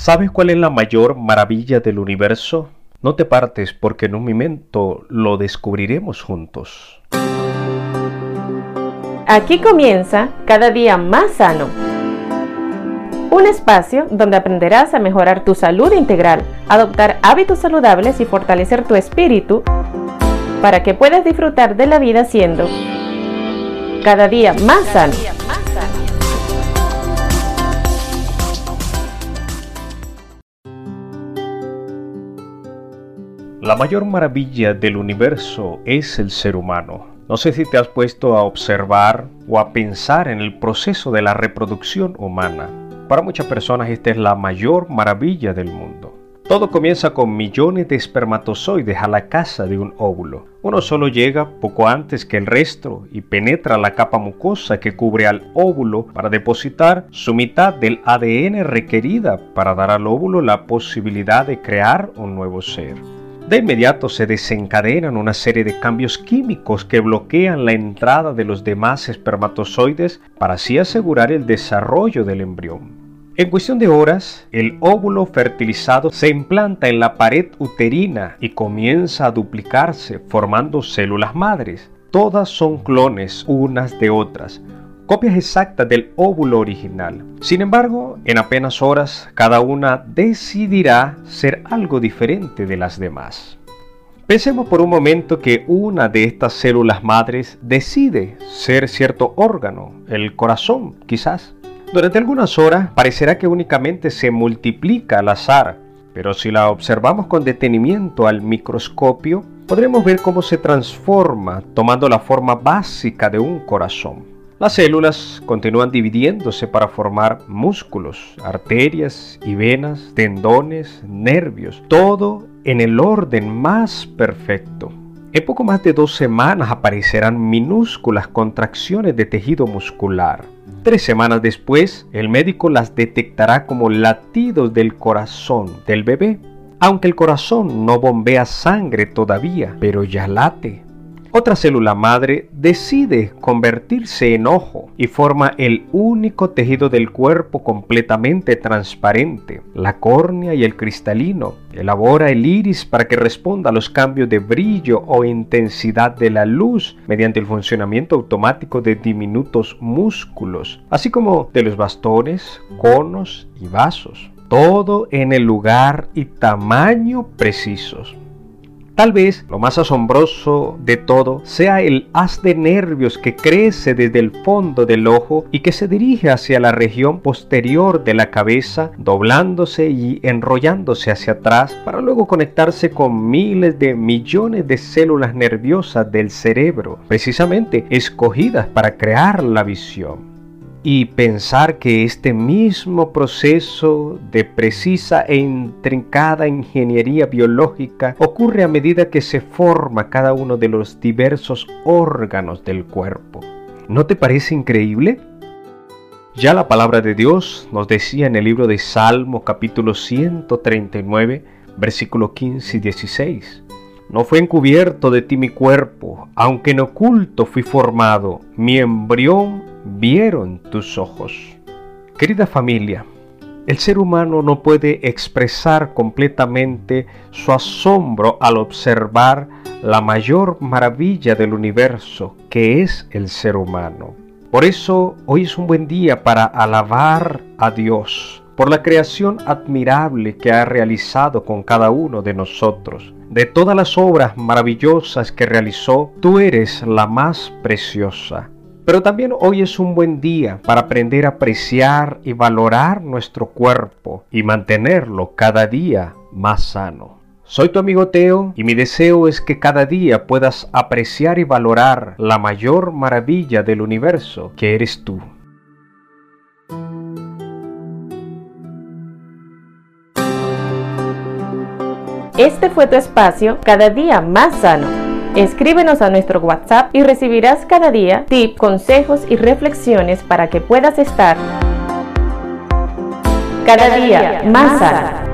¿Sabes cuál es la mayor maravilla del universo? No te partes porque en un momento lo descubriremos juntos. Aquí comienza cada día más sano. Un espacio donde aprenderás a mejorar tu salud integral, adoptar hábitos saludables y fortalecer tu espíritu para que puedas disfrutar de la vida siendo cada día más sano. La mayor maravilla del universo es el ser humano. No sé si te has puesto a observar o a pensar en el proceso de la reproducción humana. Para muchas personas esta es la mayor maravilla del mundo. Todo comienza con millones de espermatozoides a la casa de un óvulo. Uno solo llega poco antes que el resto y penetra la capa mucosa que cubre al óvulo para depositar su mitad del ADN requerida para dar al óvulo la posibilidad de crear un nuevo ser. De inmediato se desencadenan una serie de cambios químicos que bloquean la entrada de los demás espermatozoides para así asegurar el desarrollo del embrión. En cuestión de horas, el óvulo fertilizado se implanta en la pared uterina y comienza a duplicarse formando células madres. Todas son clones unas de otras, copias exactas del óvulo original. Sin embargo, en apenas horas, cada una decidirá ser algo diferente de las demás. Pensemos por un momento que una de estas células madres decide ser cierto órgano, el corazón quizás. Durante algunas horas parecerá que únicamente se multiplica al azar, pero si la observamos con detenimiento al microscopio, podremos ver cómo se transforma tomando la forma básica de un corazón. Las células continúan dividiéndose para formar músculos, arterias y venas, tendones, nervios, todo en el orden más perfecto. En poco más de dos semanas aparecerán minúsculas contracciones de tejido muscular. Tres semanas después, el médico las detectará como latidos del corazón del bebé. Aunque el corazón no bombea sangre todavía, pero ya late. Otra célula madre decide convertirse en ojo y forma el único tejido del cuerpo completamente transparente, la córnea y el cristalino. Elabora el iris para que responda a los cambios de brillo o intensidad de la luz mediante el funcionamiento automático de diminutos músculos, así como de los bastones, conos y vasos. Todo en el lugar y tamaño precisos. Tal vez lo más asombroso de todo sea el haz de nervios que crece desde el fondo del ojo y que se dirige hacia la región posterior de la cabeza, doblándose y enrollándose hacia atrás para luego conectarse con miles de millones de células nerviosas del cerebro, precisamente escogidas para crear la visión y pensar que este mismo proceso de precisa e intrincada ingeniería biológica ocurre a medida que se forma cada uno de los diversos órganos del cuerpo. ¿No te parece increíble? Ya la palabra de Dios nos decía en el libro de Salmo capítulo 139, versículo 15 y 16. No fue encubierto de ti mi cuerpo, aunque en oculto fui formado, mi embrión vieron tus ojos. Querida familia, el ser humano no puede expresar completamente su asombro al observar la mayor maravilla del universo, que es el ser humano. Por eso hoy es un buen día para alabar a Dios por la creación admirable que ha realizado con cada uno de nosotros. De todas las obras maravillosas que realizó, tú eres la más preciosa. Pero también hoy es un buen día para aprender a apreciar y valorar nuestro cuerpo y mantenerlo cada día más sano. Soy tu amigo Teo y mi deseo es que cada día puedas apreciar y valorar la mayor maravilla del universo que eres tú. Este fue tu espacio cada día más sano. Escríbenos a nuestro WhatsApp y recibirás cada día tips, consejos y reflexiones para que puedas estar cada día más sano.